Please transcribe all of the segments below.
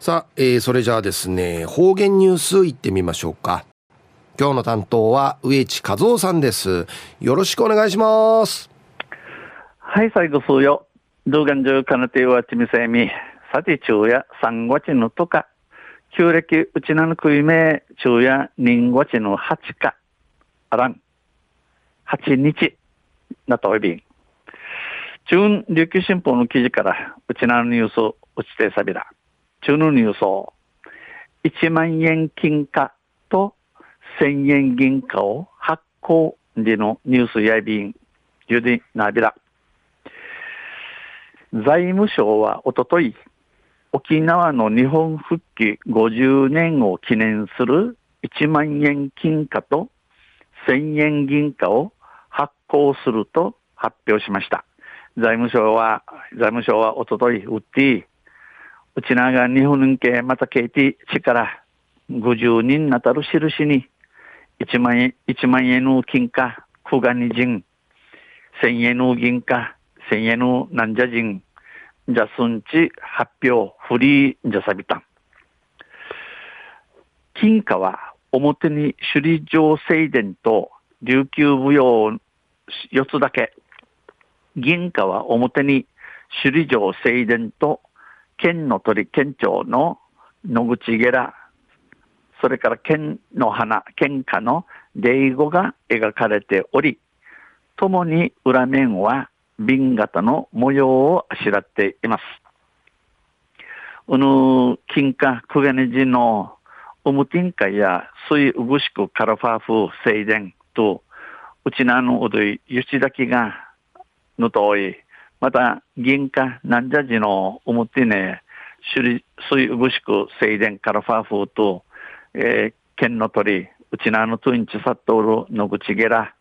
さあ、えー、それじゃあですね、方言ニュースいってみましょうか。今日の担当は植地和夫さんです。よろしくお願いします。はい、最後数よ。動画中かなてはちみせみ、さて昼夜三月のとか、旧暦うちなのくいめ、昼夜人月の八か、あらん、八日、なとおびん。中琉球新報の記事から、うちなのニュース、うちてさびら。中のニュースを、1万円金貨と1000円銀貨を発行時のニュースやびん、ゆでなびら。財務省はおととい、沖縄の日本復帰50年を記念する1万円金貨と1000円銀貨を発行すると発表しました。財務省は、財務省はおととい、売って、うちなが日本系またケイティ力50人なたる印に1万円、1万円の金貨、クガニ人、1000円の銀貨、1000円のなんじゃ人、じゃすんち発表、フリーじゃさびたん。金貨は表に首里城正殿と琉球舞踊4つだけ。銀貨は表に首里城正殿と県の鳥、県庁の野口ゲラ、それから県の花、県花の霊語が描かれており、ともに裏面は瓶型の模様をあしらっています。うぬ、金貨、クゲネジのウムティンカや水うぐしくカラファーフ静電と、うちなのうどい、ゆちだきが、ぬとおい、また、銀貨、なんじゃじの思ってね、水ぐしく静電からファーフーと、えー、剣の鳥、うちなのトゥインチサットールのぐちげら、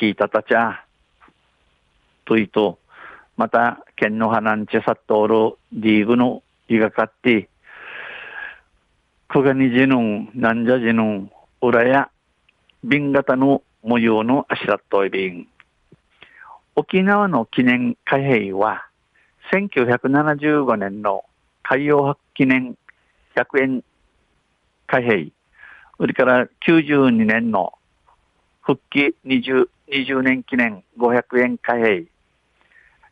聞いたたちゃ、といと、また、剣の花んちサットール、ディーグのいがかって、くがにじぬん、なんじゃじぬん、裏や、瓶型の模様のあしらっといびん。沖縄の記念貨幣は、1975年の海洋博記念100円貨幣、それから92年の復帰 20, 20年記念500円貨幣、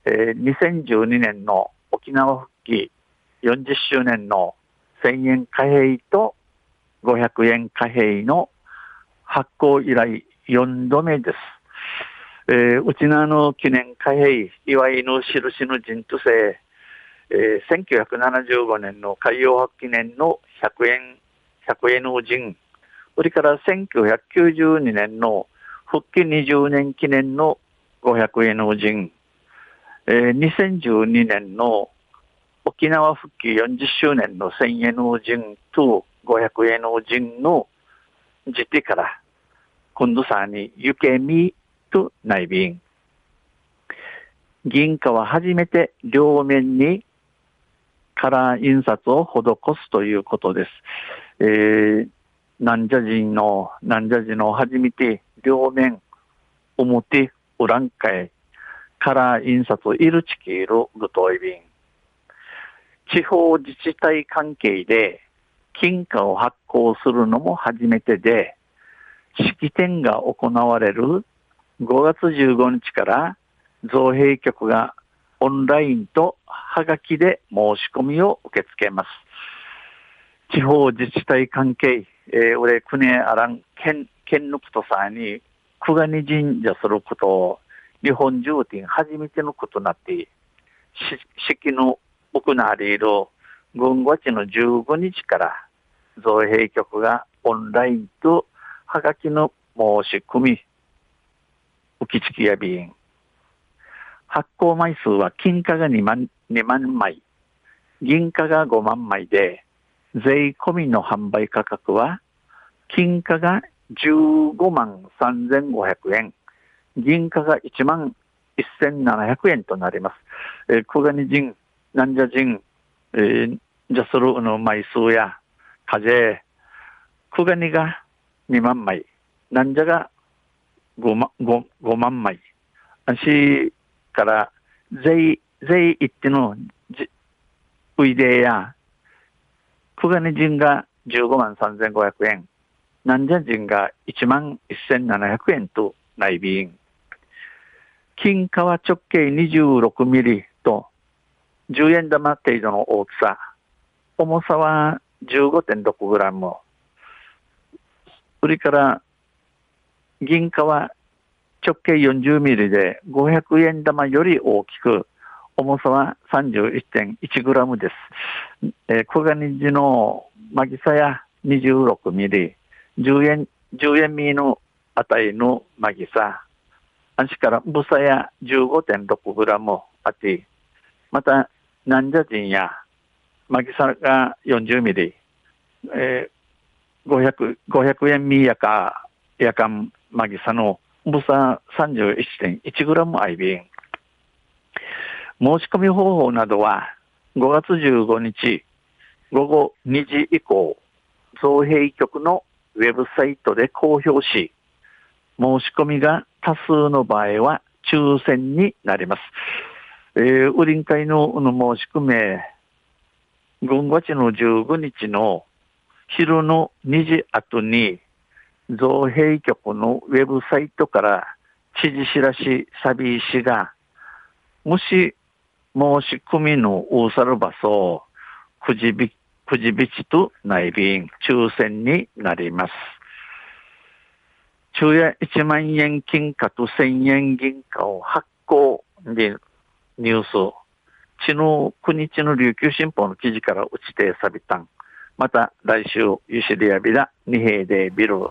えー、2012年の沖縄復帰40周年の1000円貨幣と500円貨幣の発行以来4度目です。えー、うちのあの記念貨幣、いわゆる印の人とせ、えー、1975年の海洋博記念の100円、100円の人、それから1992年の復帰20年記念の500円の人、えー、2012年の沖縄復帰40周年の1000円の人と500円の人の時期から、今度さに行けみと内便。銀貨は初めて両面にカラー印刷を施すということです。えー、南者人の、南者人の初めて両面、表、裏んかい、カラー印刷いるちきいるぐといびん。地方自治体関係で金貨を発行するのも初めてで、式典が行われる5月15日から造幣局がオンラインとハガキで申し込みを受け付けます。地方自治体関係、えー、俺、国あらん、県、県のことさに、久我に神社することを、日本中で初めてのことなって、式の行われる軍月の15日から造幣局がオンラインとハガキの申し込み浮き付きや便。発行枚数は金貨が2万 ,2 万枚、銀貨が5万枚で、税込みの販売価格は、金貨が15万3500円、銀貨が1万1700円となります。えー、小金人、なんじゃ人、えー、じゃするの枚数や、風、小金が2万枚、なんじゃが5万 ,5 5万枚。しから、税、税一手の、ういでや、久我根人が15万3500円、南者人が1万1700円と内便。金貨は直径26ミリと10円玉程度の大きさ。重さは15.6グラム。それから銀貨は直径40ミリで500円玉より大きく、重さは31.1グラムです。えー、小金地のマギサや26ミリ、10円、10円ミの値のマギサ、あしからブサや15.6グラムあて、また、ナンジャジンやマギサが40ミリ、えー、500、500円ミやか、やかん。マギサの重さ 31.1g アイビン。申し込み方法などは5月15日午後2時以降、造幣局のウェブサイトで公表し、申し込みが多数の場合は抽選になります。えー、売り会の申し込め、5月の15日の昼の2時後に造幣局のウェブサイトから知事知らしサビ石が、もし申し込みの大猿場所、くじび、くじびちと内便、抽選になります。昼夜1万円金貨と1000円銀貨を発行でニュース、地の国地の琉球新報の記事から打ちてさびたん。また来週、ゆしりやびら、二平でビル。